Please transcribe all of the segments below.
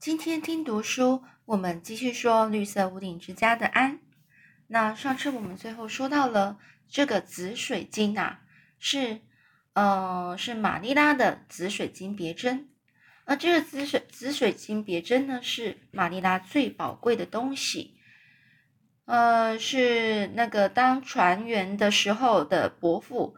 今天听读书，我们继续说绿色屋顶之家的安。那上次我们最后说到了这个紫水晶啊，是呃是玛丽拉的紫水晶别针，而这个紫水紫水晶别针呢，是玛丽拉最宝贵的东西，呃是那个当船员的时候的伯父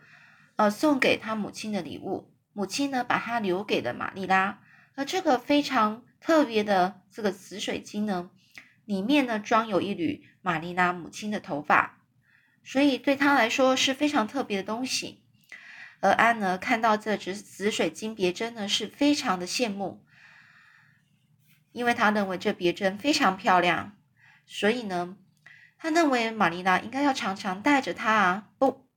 呃送给他母亲的礼物，母亲呢把它留给了玛丽拉，而这个非常特别的这个紫水晶呢。里面呢装有一缕玛丽娜母亲的头发，所以对他来说是非常特别的东西。而安呢看到这只紫水晶别针呢是非常的羡慕，因为他认为这别针非常漂亮，所以呢他认为玛丽娜应该要常常带着它啊，不，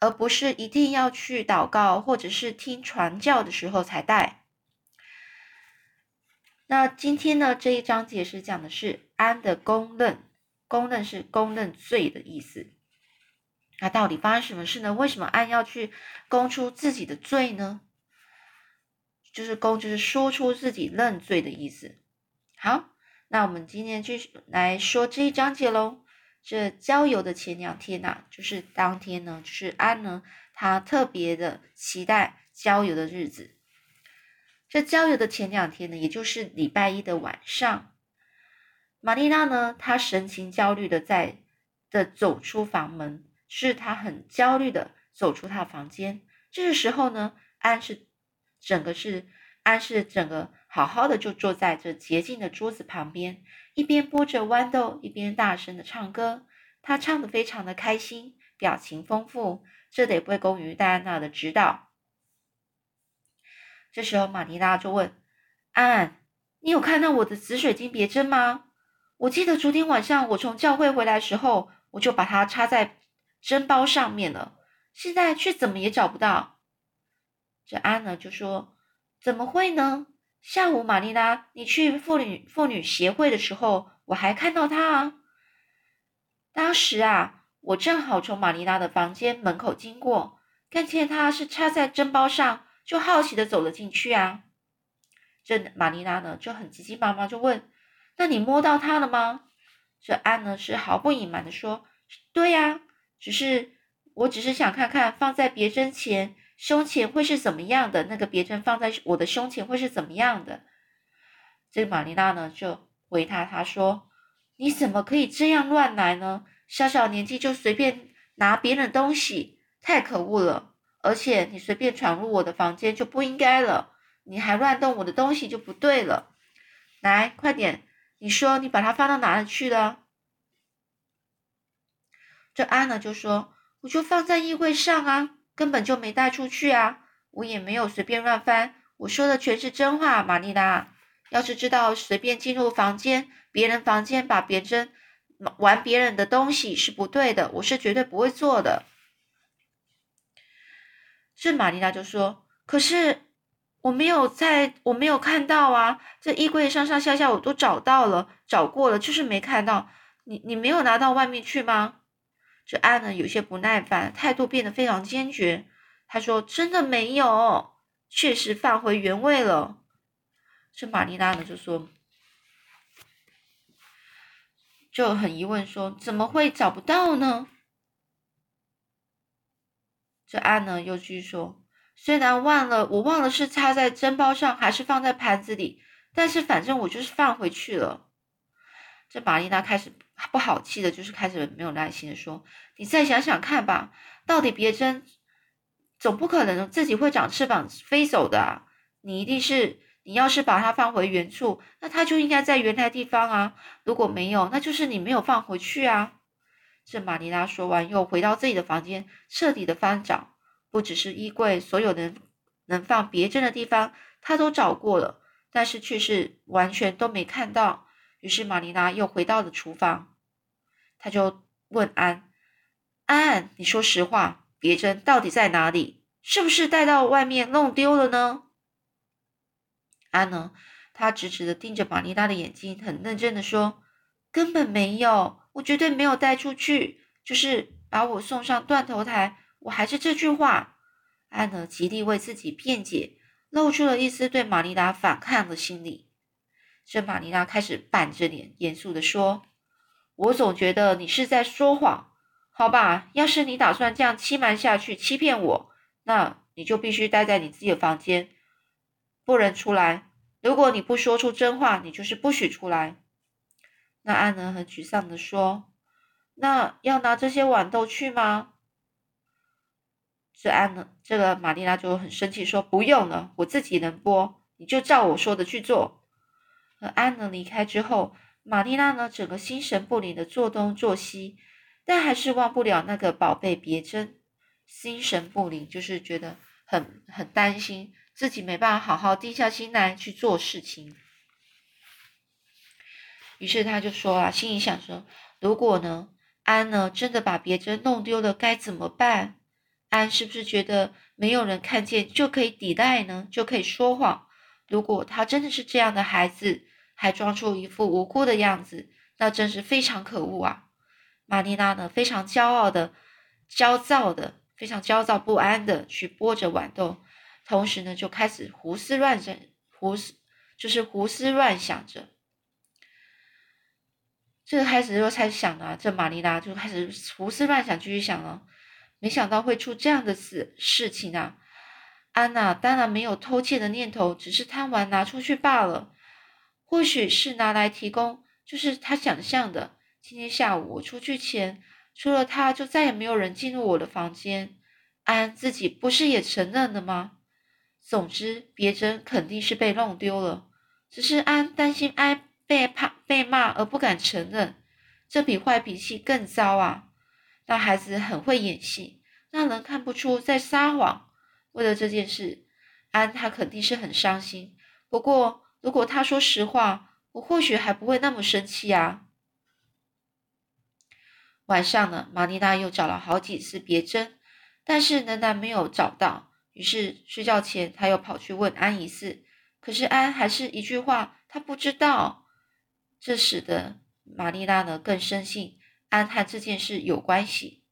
而不是一定要去祷告或者是听传教的时候才戴。那今天呢这一章节是讲的是安的公认，公认是公认罪的意思。那到底发生什么事呢？为什么安要去供出自己的罪呢？就是供，就是说出自己认罪的意思。好，那我们今天继续来说这一章节喽。这郊游的前两天呐，就是当天呢，就是安呢，他特别的期待郊游的日子。这郊游的前两天呢，也就是礼拜一的晚上，玛丽娜呢，她神情焦虑的在的走出房门，是她很焦虑的走出她房间。这个时候呢，安是整个是安是整个好好的就坐在这洁净的桌子旁边，一边剥着豌豆，一边大声的唱歌。他唱的非常的开心，表情丰富，这得归功于戴安娜的指导。这时候，玛丽拉就问安安：“你有看到我的紫水晶别针吗？我记得昨天晚上我从教会回来时候，我就把它插在针包上面了，现在却怎么也找不到。”这安呢就说：“怎么会呢？下午玛丽拉你去妇女妇女协会的时候，我还看到它啊。当时啊，我正好从玛丽拉的房间门口经过，看见它是插在针包上。”就好奇的走了进去啊，这玛丽拉呢就很急急忙忙就问：“那你摸到它了吗？”这安呢是毫不隐瞒的说：“对呀，只是我只是想看看放在别针前胸前会是怎么样的，那个别针放在我的胸前会是怎么样的。”这玛丽拉呢就回他，他说：“你怎么可以这样乱来呢？小小年纪就随便拿别人的东西，太可恶了。”而且你随便闯入我的房间就不应该了，你还乱动我的东西就不对了。来，快点，你说你把它放到哪里去了？这安娜就说，我就放在衣柜上啊，根本就没带出去啊，我也没有随便乱翻，我说的全是真话，玛丽拉。要是知道随便进入房间，别人房间把别针玩别人的东西是不对的，我是绝对不会做的。是玛丽娜就说：“可是我没有在，我没有看到啊！这衣柜上上下下我都找到了，找过了，就是没看到。你你没有拿到外面去吗？”这安呢有些不耐烦，态度变得非常坚决。他说：“真的没有，确实放回原位了。”这玛丽娜呢就说，就很疑问说：“怎么会找不到呢？”这安呢又继续说：“虽然忘了，我忘了是插在针包上还是放在盘子里，但是反正我就是放回去了。”这玛丽娜开始不好气的，就是开始没有耐心的说：“你再想想看吧，到底别针总不可能自己会长翅膀飞走的啊。你一定是，你要是把它放回原处，那它就应该在原来地方啊。如果没有，那就是你没有放回去啊。”这玛丽拉说完，又回到自己的房间，彻底的翻找，不只是衣柜，所有能能放别针的地方，她都找过了，但是却是完全都没看到。于是玛丽拉又回到了厨房，她就问安：“安，你说实话，别针到底在哪里？是不是带到外面弄丢了呢？”安呢，他直直的盯着玛丽拉的眼睛，很认真的说：“根本没有。”我绝对没有带出去，就是把我送上断头台。我还是这句话，安娜极力为自己辩解，露出了一丝对玛丽拉反抗的心理。这玛丽娜开始板着脸，严肃的说：“我总觉得你是在说谎。好吧，要是你打算这样欺瞒下去，欺骗我，那你就必须待在你自己的房间，不能出来。如果你不说出真话，你就是不许出来。”那安能，很沮丧的说：“那要拿这些豌豆去吗？”这安能，这个玛丽娜就很生气，说：“不用了，我自己能剥，你就照我说的去做。”和安能离开之后，玛丽娜呢整个心神不宁的做东做西，但还是忘不了那个宝贝别针，心神不宁就是觉得很很担心自己没办法好好定下心来去做事情。于是他就说啊，心里想说，如果呢安呢真的把别针弄丢了，该怎么办？安是不是觉得没有人看见就可以抵赖呢？就可以说谎？如果他真的是这样的孩子？还装出一副无辜的样子，那真是非常可恶啊！玛丽娜呢，非常骄傲的、焦躁的、非常焦躁不安的去剥着豌豆，同时呢，就开始胡思乱想，胡思就是胡思乱想着。这个开始就开始想了，这玛丽娜就开始胡思乱想，继续想了。没想到会出这样的事事情啊！安娜当然没有偷窃的念头，只是贪玩拿出去罢了。或许是拿来提供，就是他想象的。今天下午我出去前，除了他就再也没有人进入我的房间。安自己不是也承认了吗？总之，别针肯定是被弄丢了，只是安担心安被怕被骂而不敢承认，这比坏脾气更糟啊！那孩子很会演戏，让人看不出在撒谎。为了这件事，安他肯定是很伤心。不过。如果他说实话，我或许还不会那么生气啊。晚上呢，玛丽娜又找了好几次别针，但是仍然没有找到。于是睡觉前，他又跑去问安一次，可是安还是一句话，他不知道。这使得玛丽娜呢更深信安和这件事有关系。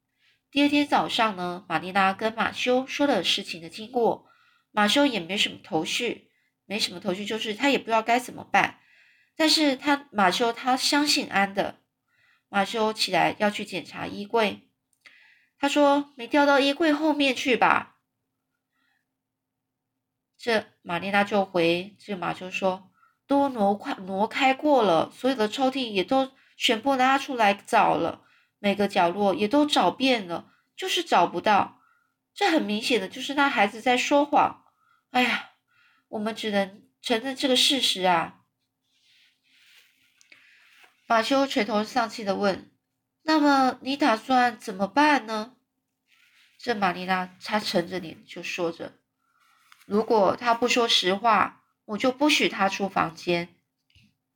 第二天早上呢，玛丽娜跟马修说了事情的经过，马修也没什么头绪。没什么头绪，就是他也不知道该怎么办。但是他马修他相信安的。马修起来要去检查衣柜，他说没掉到衣柜后面去吧？这玛丽娜就回这马修说，都挪快挪开过了，所有的抽屉也都全部拉出来找了，每个角落也都找遍了，就是找不到。这很明显的就是那孩子在说谎。哎呀！我们只能承认这个事实啊！马修垂头丧气的问：“那么你打算怎么办呢？”这玛丽娜她沉着脸就说着：“如果他不说实话，我就不许他出房间。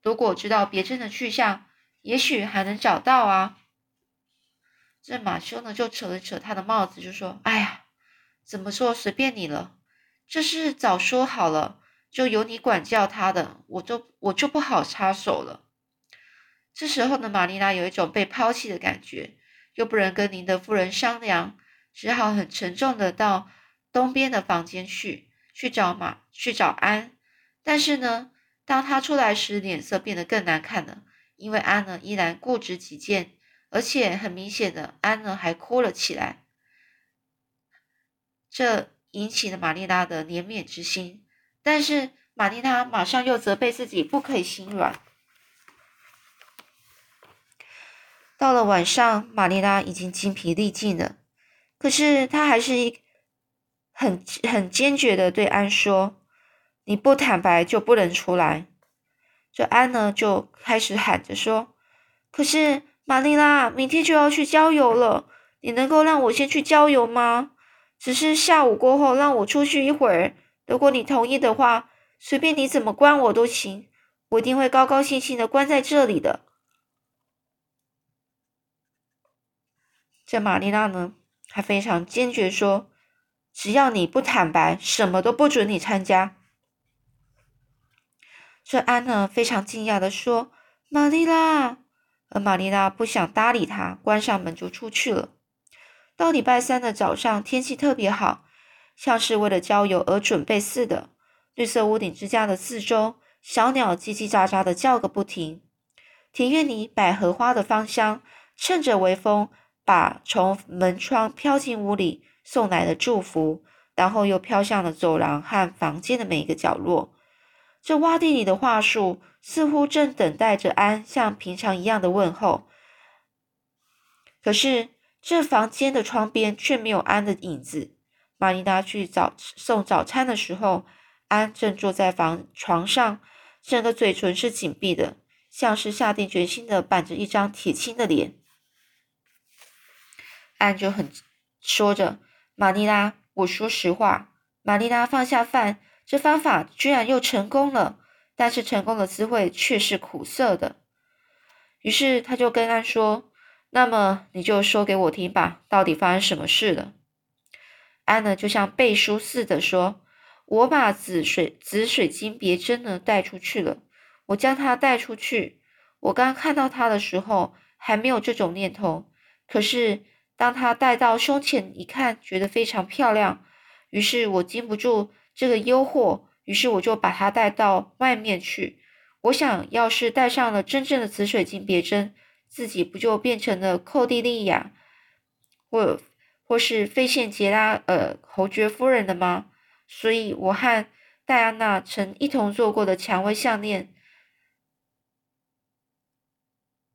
如果知道别针的去向，也许还能找到啊。”这马修呢就扯了扯他的帽子，就说：“哎呀，怎么说随便你了。”这是早说好了，就由你管教他的，我就我就不好插手了。这时候呢，玛丽娜有一种被抛弃的感觉，又不能跟您的夫人商量，只好很沉重的到东边的房间去，去找马，去找安。但是呢，当他出来时，脸色变得更难看了，因为安呢依然固执己见，而且很明显的，安呢还哭了起来。这。引起了玛丽娜的怜悯之心，但是玛丽娜马上又责备自己不可以心软。到了晚上，玛丽娜已经精疲力尽了，可是她还是一很很坚决的对安说：“你不坦白就不能出来。”这安呢就开始喊着说：“可是玛丽娜明天就要去郊游了，你能够让我先去郊游吗？”只是下午过后让我出去一会儿，如果你同意的话，随便你怎么关我都行，我一定会高高兴兴的关在这里的。这玛丽娜呢，还非常坚决说，只要你不坦白，什么都不准你参加。这安呢，非常惊讶的说：“玛丽拉。”而玛丽拉不想搭理他，关上门就出去了。到礼拜三的早上，天气特别好，像是为了郊游而准备似的。绿色屋顶之家的四周小鸟叽叽喳喳的叫个不停。庭院里百合花的芳香，趁着微风，把从门窗飘进屋里送来的祝福，然后又飘向了走廊和房间的每一个角落。这洼地里的桦树似乎正等待着安像平常一样的问候，可是这房间的窗边却没有安的影子。玛丽达去早送早餐的时候，安正坐在房床上，整个嘴唇是紧闭的，像是下定决心的板着一张铁青的脸。安就很说着：“玛丽拉，我说实话。”玛丽拉放下饭，这方法居然又成功了，但是成功的滋味却是苦涩的。于是他就跟安说：“那么你就说给我听吧，到底发生什么事了？”安呢，就像背书似的说：“我把紫水紫水晶别针呢带出去了。我将它带出去。我刚看到它的时候还没有这种念头，可是当它带到胸前一看，觉得非常漂亮。于是我禁不住这个诱惑，于是我就把它带到外面去。我想要是戴上了真正的紫水晶别针，自己不就变成了寇蒂利亚，或？”或是费县杰拉呃侯爵夫人的吗？所以我和戴安娜曾一同做过的蔷薇项链，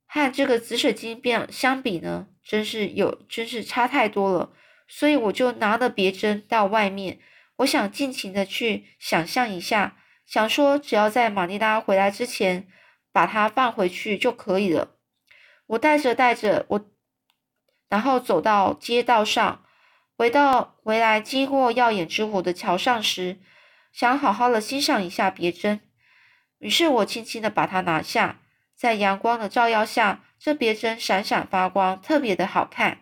和这个紫水晶变相比呢，真是有真是差太多了。所以我就拿了别针到外面，我想尽情的去想象一下，想说只要在玛丽拉回来之前把它放回去就可以了。我带着带着我。然后走到街道上，回到回来，经过耀眼之火的桥上时，想好好的欣赏一下别针。于是我轻轻的把它拿下，在阳光的照耀下，这别针闪闪发光，特别的好看。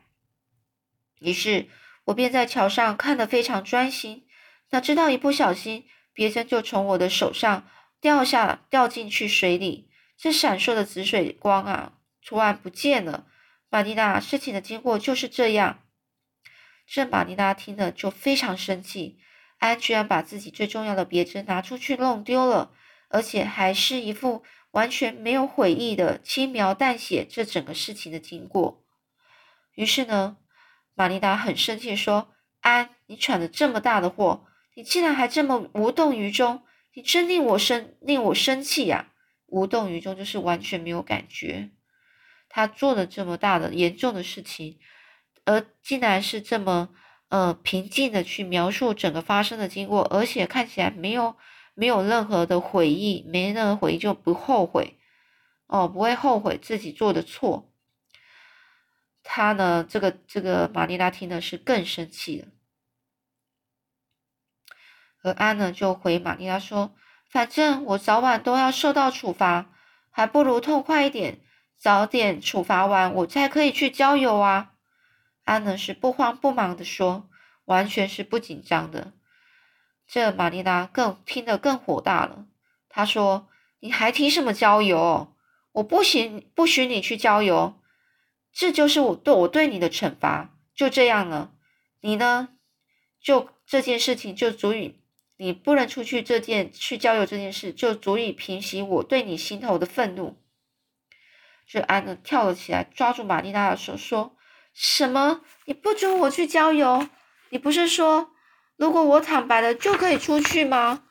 于是我便在桥上看得非常专心，哪知道一不小心，别针就从我的手上掉下，掉进去水里。这闪烁的紫水光啊，突然不见了。玛丽娜，事情的经过就是这样。这玛丽娜听了就非常生气，安居然把自己最重要的别针拿出去弄丢了，而且还是一副完全没有悔意的轻描淡写这整个事情的经过。于是呢，玛丽娜很生气说：“安，你闯了这么大的祸，你竟然还这么无动于衷，你真令我生令我生气呀！无动于衷就是完全没有感觉。”他做了这么大的严重的事情，而竟然是这么呃平静的去描述整个发生的经过，而且看起来没有没有任何的悔意，没任何悔意就不后悔哦，不会后悔自己做的错。他呢，这个这个玛丽拉听的是更生气了，而安呢就回玛丽拉说：“反正我早晚都要受到处罚，还不如痛快一点。”早点处罚完，我才可以去郊游啊！安呢是不慌不忙的说，完全是不紧张的。这玛丽拉更听得更火大了。她说：“你还提什么郊游？我不行，不许你去郊游。这就是我对我对你的惩罚，就这样了。你呢？就这件事情就足以，你不能出去这件去郊游这件事，就足以平息我对你心头的愤怒。”这安呢跳了起来，抓住玛丽娜的手，说：“什么？你不准我去郊游？你不是说，如果我坦白了就可以出去吗？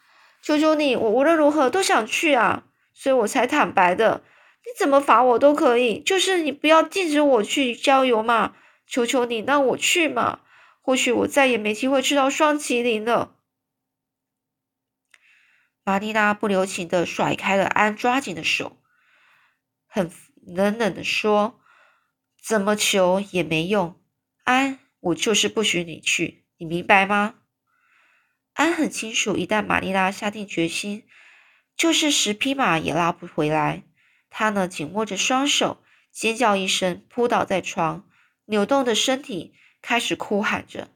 求求你，我无论如何都想去啊，所以我才坦白的。你怎么罚我都可以，就是你不要禁止我去郊游嘛！求求你，让我去嘛！或许我再也没机会吃到双麒麟了。”玛丽娜不留情的甩开了安抓紧的手，很。冷冷的说：“怎么求也没用，安，我就是不许你去，你明白吗？”安很清楚，一旦玛丽拉下定决心，就是十匹马也拉不回来。他呢，紧握着双手，尖叫一声，扑倒在床，扭动的身体开始哭喊着。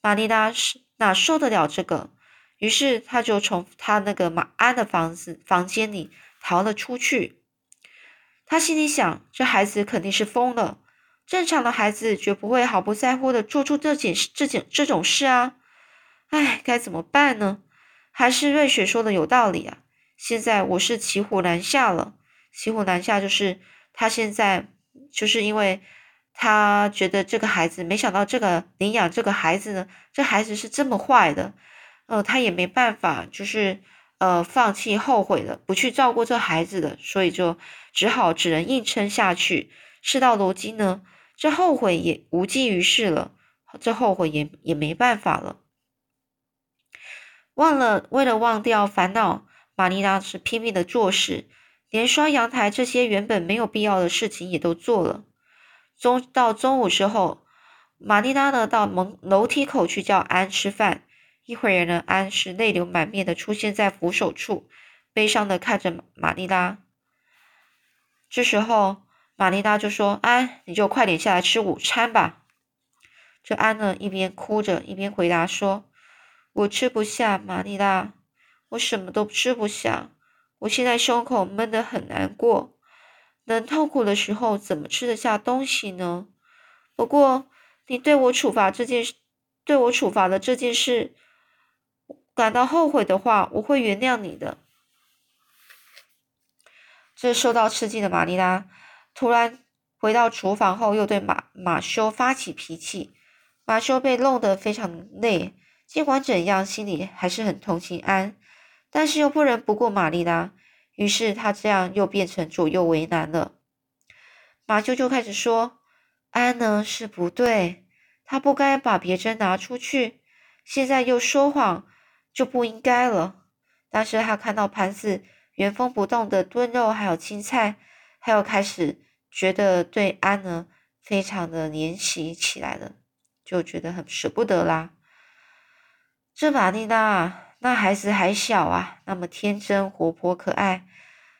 玛丽拉是哪受得了这个？于是他就从他那个马安的房子房间里逃了出去。他心里想：这孩子肯定是疯了。正常的孩子绝不会毫不在乎的做出这件事、这件这种事啊！唉，该怎么办呢？还是瑞雪说的有道理啊！现在我是骑虎难下了。骑虎难下就是他现在就是因为他觉得这个孩子，没想到这个领养这个孩子呢，这孩子是这么坏的，呃，他也没办法，就是呃放弃后悔了，不去照顾这孩子的，所以就只好只能硬撑下去。事到如今呢，这后悔也无济于事了，这后悔也也没办法了。忘了，为了忘掉烦恼，玛丽拉是拼命的做事，连刷阳台这些原本没有必要的事情也都做了。中到中午之后，玛丽拉呢到门楼梯口去叫安吃饭。一会儿呢，安是泪流满面的出现在扶手处，悲伤的看着玛丽拉。这时候，玛丽拉就说：“安，你就快点下来吃午餐吧。”这安呢一边哭着一边回答说。我吃不下，玛丽拉，我什么都吃不下。我现在胸口闷得很难过，能痛苦的时候怎么吃得下东西呢？不过你对我处罚这件事，对我处罚的这件事感到后悔的话，我会原谅你的。这受到刺激的玛丽拉突然回到厨房后，又对马马修发起脾气。马修被弄得非常累。尽管怎样，心里还是很同情安，但是又不能不顾玛丽拉，于是他这样又变成左右为难了。马修就开始说：“安呢是不对，他不该把别针拿出去，现在又说谎，就不应该了。”但是他看到盘子原封不动的炖肉，还有青菜，他又开始觉得对安呢非常的怜惜起来了，就觉得很舍不得啦。这玛丽娜，那孩子还小啊，那么天真、活泼、可爱，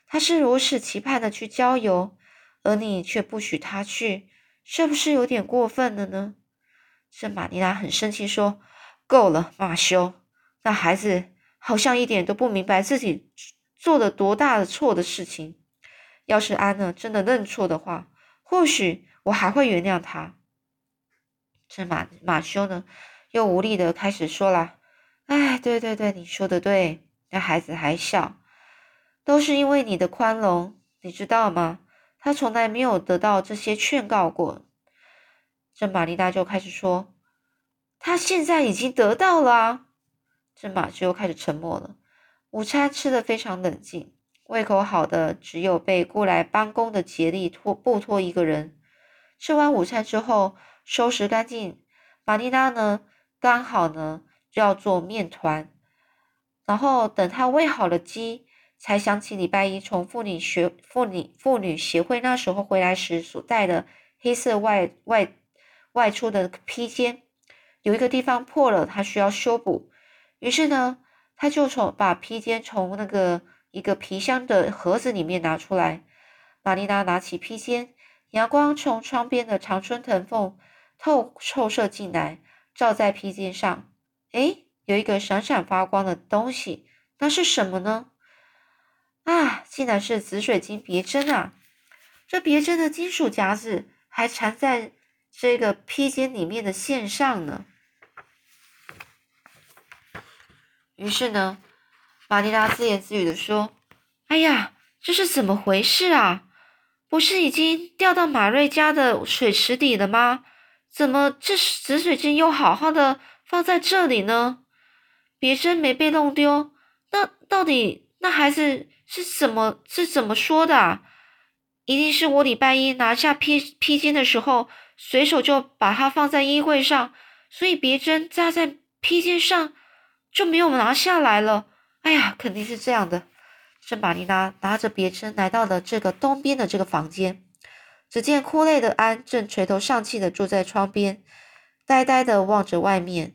他是如此期盼的去郊游，而你却不许他去，是不是有点过分了呢？这玛丽娜很生气，说：“够了，马修，那孩子好像一点都不明白自己做了多大的错的事情。要是安娜真的认错的话，或许我还会原谅他。”这马马修呢，又无力的开始说了。哎，对对对，你说的对。那孩子还小，都是因为你的宽容，你知道吗？他从来没有得到这些劝告过。这玛丽娜就开始说，他现在已经得到了。这马修开始沉默了。午餐吃的非常冷静，胃口好的只有被雇来帮工的杰利托布托一个人。吃完午餐之后，收拾干净，玛丽拉呢，刚好呢。就要做面团，然后等他喂好了鸡，才想起礼拜一从妇女学妇女妇女协会那时候回来时所带的黑色外外外出的披肩，有一个地方破了，他需要修补。于是呢，他就从把披肩从那个一个皮箱的盒子里面拿出来。玛丽娜拿起披肩，阳光从窗边的常春藤缝透透射进来，照在披肩上。哎，有一个闪闪发光的东西，那是什么呢？啊，竟然是紫水晶别针啊！这别针的金属夹子还缠在这个披肩里面的线上呢。于是呢，玛丽拉自言自语的说：“哎呀，这是怎么回事啊？不是已经掉到马瑞家的水池底了吗？怎么这紫水晶又好好的？”放在这里呢，别针没被弄丢。那到底那孩子是怎么是怎么说的？啊？一定是我礼拜一拿下披披肩的时候，随手就把它放在衣柜上，所以别针扎在披肩上就没有拿下来了。哎呀，肯定是这样的。这玛丽娜拿着别针来到了这个东边的这个房间，只见哭累的安正垂头丧气的坐在窗边，呆呆的望着外面。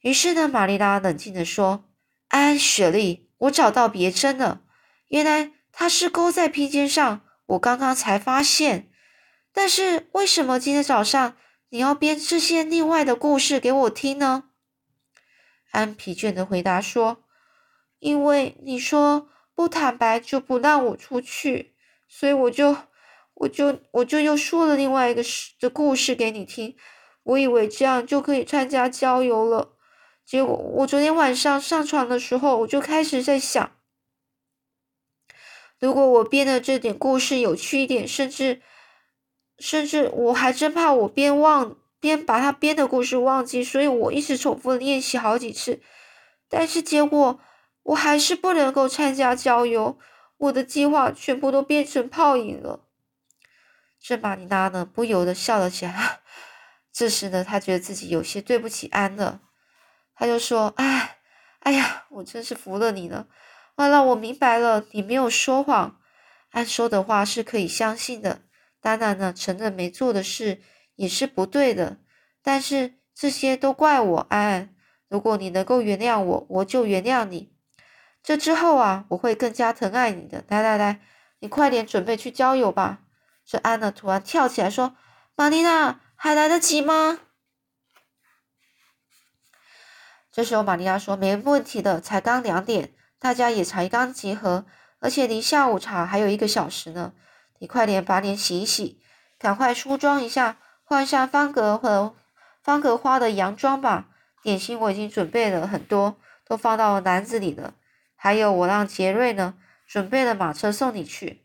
于是呢，玛丽拉冷静地说：“安雪莉，我找到别针了。原来它是勾在披肩上，我刚刚才发现。但是为什么今天早上你要编这些另外的故事给我听呢？”安疲倦的回答说：“因为你说不坦白就不让我出去，所以我就我就我就又说了另外一个事的故事给你听。我以为这样就可以参加郊游了。”结果我昨天晚上上床的时候，我就开始在想，如果我编的这点故事有趣一点，甚至甚至我还真怕我编忘编把他编的故事忘记，所以我一直重复练习好几次，但是结果我还是不能够参加郊游，我的计划全部都变成泡影了。这玛尼娜呢，不由得笑了起来。这时呢，她觉得自己有些对不起安了，她就说：“哎，哎呀，我真是服了你了。完了，我明白了，你没有说谎，安说的话是可以相信的。当然呢，承认没做的事也是不对的，但是这些都怪我，安安。如果你能够原谅我，我就原谅你。这之后啊，我会更加疼爱你的。来来来，你快点准备去郊游吧。”这安呢，突然跳起来说：“玛丽娜，还来得及吗？”这时候，玛丽亚说：“没问题的，才刚两点，大家也才刚集合，而且离下午茶还有一个小时呢。你快点把脸洗一洗，赶快梳妆一下，换上方格和方格花的洋装吧。点心我已经准备了很多，都放到篮子里了。还有，我让杰瑞呢准备了马车送你去。”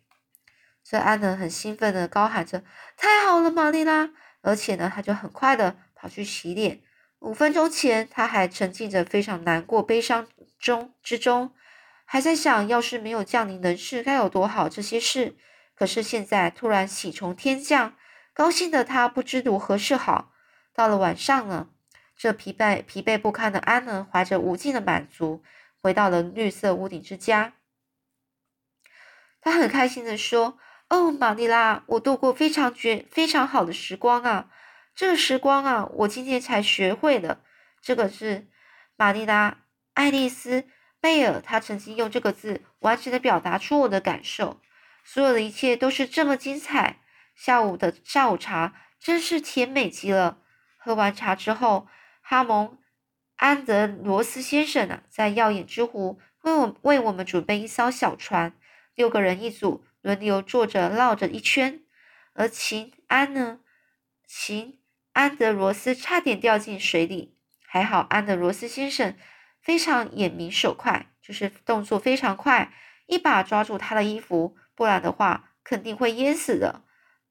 这安呢很兴奋的高喊着：“太好了，玛丽拉！”而且呢，他就很快的跑去洗脸。五分钟前，他还沉浸着非常难过、悲伤中之中，还在想要是没有降临人世该有多好。这些事，可是现在突然喜从天降，高兴的他不知如何是好。到了晚上呢，这疲惫疲惫不堪的安呢，怀着无尽的满足，回到了绿色屋顶之家。他很开心的说。哦，玛丽拉，我度过非常绝、非常好的时光啊！这个时光啊，我今天才学会的。这个是玛丽拉·爱丽丝·贝尔，她曾经用这个字完整的表达出我的感受。所有的一切都是这么精彩。下午的下午茶真是甜美极了。喝完茶之后，哈蒙·安德罗斯先生啊，在耀眼之湖为我为我们准备一艘小船，六个人一组。轮流坐着绕着一圈，而秦安呢？秦安德罗斯差点掉进水里，还好安德罗斯先生非常眼明手快，就是动作非常快，一把抓住他的衣服，不然的话肯定会淹死的。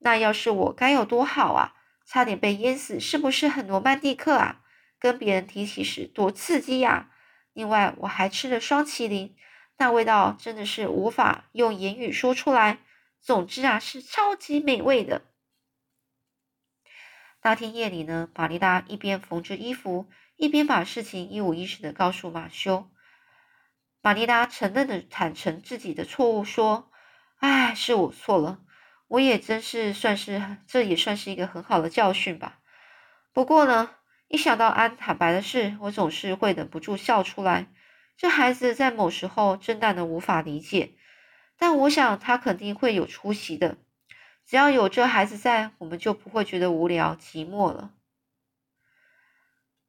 那要是我该有多好啊！差点被淹死，是不是很罗曼蒂克啊？跟别人提起时多刺激呀！另外我还吃了双麒麟。那味道真的是无法用言语说出来。总之啊，是超级美味的。那天夜里呢，玛丽达一边缝制衣服，一边把事情一五一十的告诉马修。玛丽达承认的坦诚自己的错误，说：“哎，是我错了，我也真是算是，这也算是一个很好的教训吧。不过呢，一想到安坦白的事，我总是会忍不住笑出来。”这孩子在某时候真的无法理解，但我想他肯定会有出息的。只要有这孩子在，我们就不会觉得无聊寂寞了。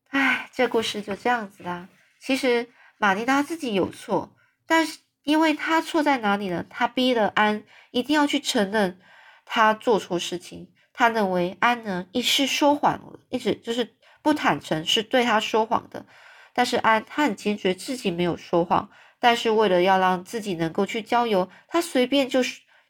唉，这故事就这样子啦。其实玛丽达自己有错，但是因为他错在哪里呢？他逼了安一定要去承认他做错事情。他认为安呢一是说谎了，一直就是不坦诚，是对他说谎的。但是安他很坚决自己没有说谎，但是为了要让自己能够去郊游，他随便就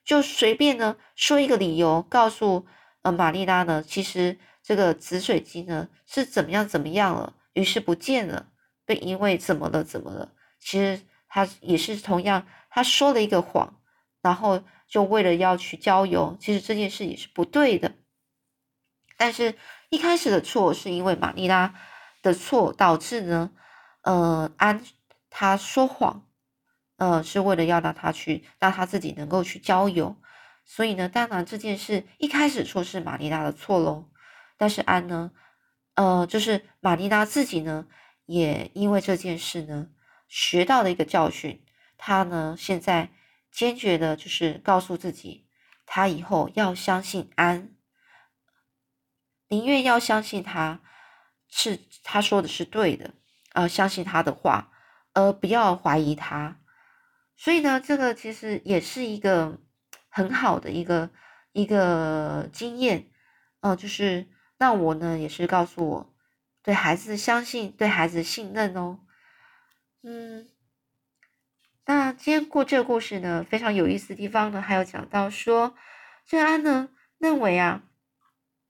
就随便呢说一个理由，告诉呃玛丽拉呢，其实这个紫水晶呢是怎么样怎么样了，于是不见了，被因为怎么了怎么了，其实他也是同样他说了一个谎，然后就为了要去郊游，其实这件事也是不对的，但是一开始的错是因为玛丽拉。的错导致呢，呃，安他说谎，呃，是为了要让他去让他自己能够去郊游，所以呢，当然这件事一开始说是玛丽拉的错喽，但是安呢，呃，就是玛丽拉自己呢，也因为这件事呢，学到了一个教训，他呢现在坚决的就是告诉自己，他以后要相信安，宁愿要相信他。是他说的是对的，呃，相信他的话，而不要怀疑他。所以呢，这个其实也是一个很好的一个一个经验，呃，就是那我呢也是告诉我，对孩子相信，对孩子信任哦。嗯，那今天过这个故事呢，非常有意思的地方呢，还有讲到说，郑安呢认为啊，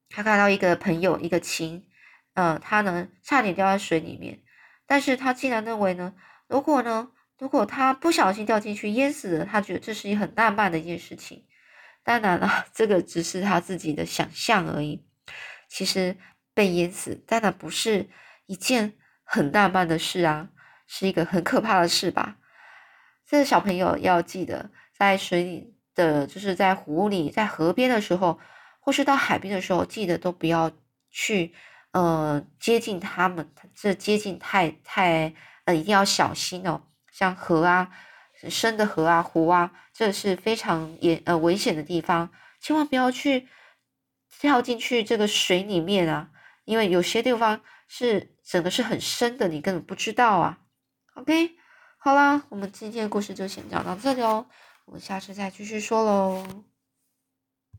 他看到一个朋友一个琴，呃，他呢差点掉在水里面，但是他竟然认为呢，如果呢，如果他不小心掉进去淹死了，他觉得这是一很浪漫的一件事情。当然了，这个只是他自己的想象而已。其实被淹死当然不是一件很浪漫的事啊，是一个很可怕的事吧。这小朋友要记得，在水里的，就是在湖里、在河边的时候，或是到海边的时候，记得都不要去，呃，接近他们。这接近太太，呃，一定要小心哦。像河啊、深的河啊、湖啊，这是非常严呃危险的地方，千万不要去跳进去这个水里面啊，因为有些地方是整个是很深的，你根本不知道啊。OK。好啦，我们今天的故事就先讲到这里哦，我们下次再继续说喽。